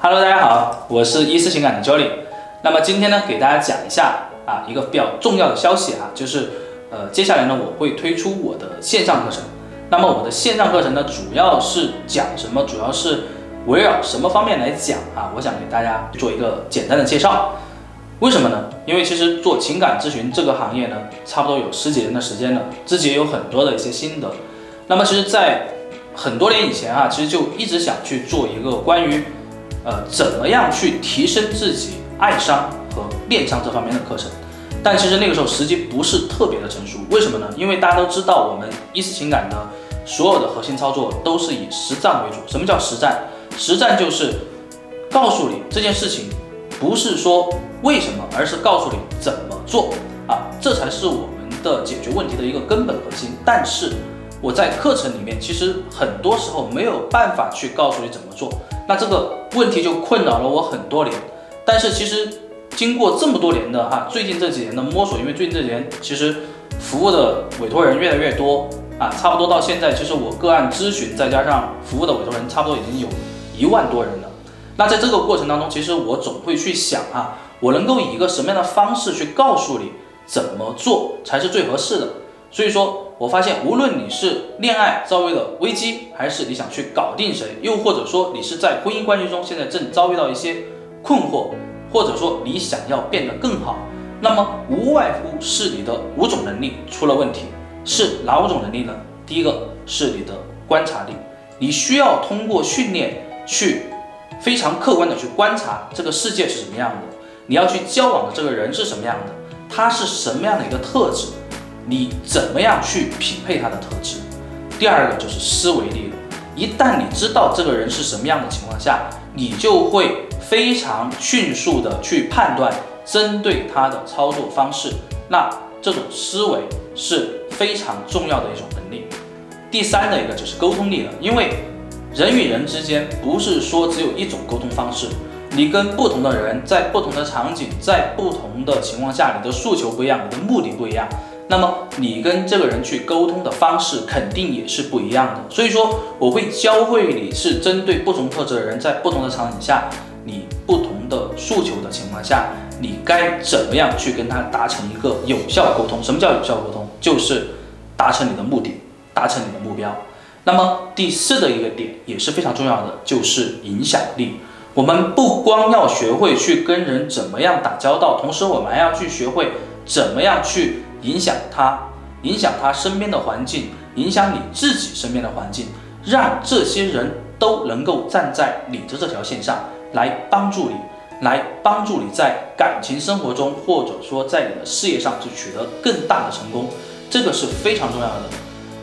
Hello，大家好，我是伊思情感的 Jolly。那么今天呢，给大家讲一下啊一个比较重要的消息啊，就是呃接下来呢我会推出我的线上课程。那么我的线上课程呢，主要是讲什么？主要是围绕什么方面来讲啊？我想给大家做一个简单的介绍。为什么呢？因为其实做情感咨询这个行业呢，差不多有十几年的时间了，自己也有很多的一些心得。那么其实，在很多年以前啊，其实就一直想去做一个关于。呃，怎么样去提升自己爱商和恋商这方面的课程？但其实那个时候时机不是特别的成熟，为什么呢？因为大家都知道，我们一思情感的所有的核心操作都是以实战为主。什么叫实战？实战就是告诉你这件事情不是说为什么，而是告诉你怎么做啊，这才是我们的解决问题的一个根本核心。但是我在课程里面，其实很多时候没有办法去告诉你怎么做。那这个问题就困扰了我很多年，但是其实经过这么多年的哈，最近这几年的摸索，因为最近这几年其实服务的委托人越来越多啊，差不多到现在，其实我个案咨询再加上服务的委托人，差不多已经有一万多人了。那在这个过程当中，其实我总会去想啊，我能够以一个什么样的方式去告诉你怎么做才是最合适的？所以说。我发现，无论你是恋爱遭遇了危机，还是你想去搞定谁，又或者说你是在婚姻关系中现在正遭遇到一些困惑，或者说你想要变得更好，那么无外乎是你的五种能力出了问题。是哪五种能力呢？第一个是你的观察力，你需要通过训练去非常客观的去观察这个世界是什么样的，你要去交往的这个人是什么样的，他是什么样的一个特质。你怎么样去匹配他的特质？第二个就是思维力了。一旦你知道这个人是什么样的情况下，你就会非常迅速的去判断针对他的操作方式。那这种思维是非常重要的一种能力。第三的一个就是沟通力了，因为人与人之间不是说只有一种沟通方式，你跟不同的人在不同的场景，在不同的情况下，你的诉求不一样，你的目的不一样。那么你跟这个人去沟通的方式肯定也是不一样的，所以说我会教会你是针对不同特质的人，在不同的场景下，你不同的诉求的情况下，你该怎么样去跟他达成一个有效沟通？什么叫有效沟通？就是达成你的目的，达成你的目标。那么第四的一个点也是非常重要的，就是影响力。我们不光要学会去跟人怎么样打交道，同时我们还要去学会怎么样去。影响他，影响他身边的环境，影响你自己身边的环境，让这些人都能够站在你的这条线上来帮助你，来帮助你在感情生活中，或者说在你的事业上去取得更大的成功，这个是非常重要的。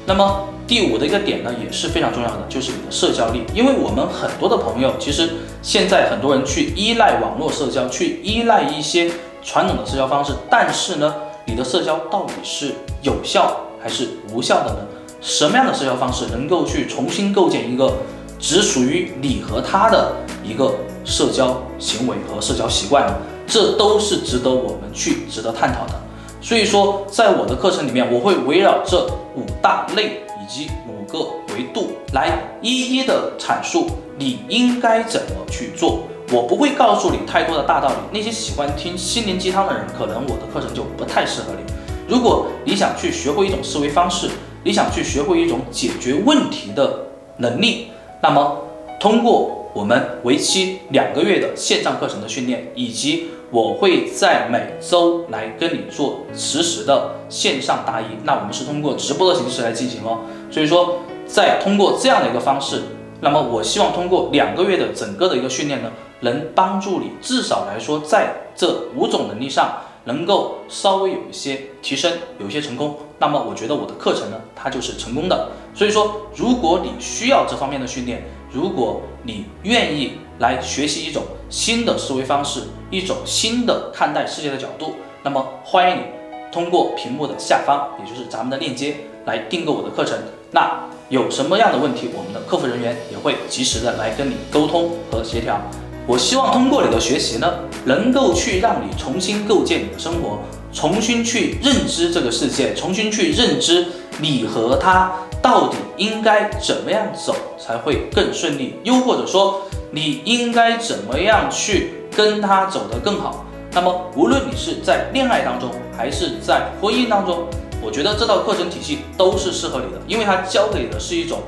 那么第五的一个点呢，也是非常重要的，就是你的社交力，因为我们很多的朋友，其实现在很多人去依赖网络社交，去依赖一些传统的社交方式，但是呢。你的社交到底是有效还是无效的呢？什么样的社交方式能够去重新构建一个只属于你和他的一个社交行为和社交习惯呢？这都是值得我们去值得探讨的。所以说，在我的课程里面，我会围绕这五大类以及五个维度来一一的阐述你应该怎么去做。我不会告诉你太多的大道理，那些喜欢听心灵鸡汤的人，可能我的课程就不太适合你。如果你想去学会一种思维方式，你想去学会一种解决问题的能力，那么通过我们为期两个月的线上课程的训练，以及我会在每周来跟你做实时的线上答疑，那我们是通过直播的形式来进行哦。所以说，在通过这样的一个方式，那么我希望通过两个月的整个的一个训练呢。能帮助你至少来说，在这五种能力上能够稍微有一些提升，有一些成功。那么，我觉得我的课程呢，它就是成功的。所以说，如果你需要这方面的训练，如果你愿意来学习一种新的思维方式，一种新的看待世界的角度，那么欢迎你通过屏幕的下方，也就是咱们的链接来订购我的课程。那有什么样的问题，我们的客服人员也会及时的来跟你沟通和协调。我希望通过你的学习呢，能够去让你重新构建你的生活，重新去认知这个世界，重新去认知你和他到底应该怎么样走才会更顺利？又或者说，你应该怎么样去跟他走得更好？那么，无论你是在恋爱当中，还是在婚姻当中，我觉得这套课程体系都是适合你的，因为它教给的是一种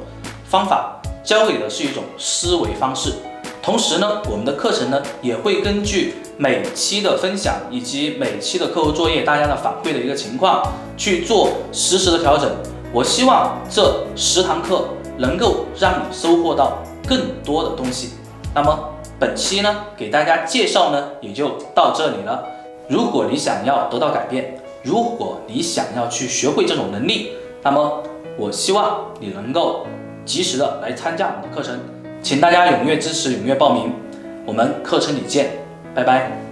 方法，教给的是一种思维方式。同时呢，我们的课程呢也会根据每期的分享以及每期的课后作业大家的反馈的一个情况去做实时的调整。我希望这十堂课能够让你收获到更多的东西。那么本期呢，给大家介绍呢也就到这里了。如果你想要得到改变，如果你想要去学会这种能力，那么我希望你能够及时的来参加我们的课程，请大家踊跃支持，踊跃报名，我们课程里见，拜拜。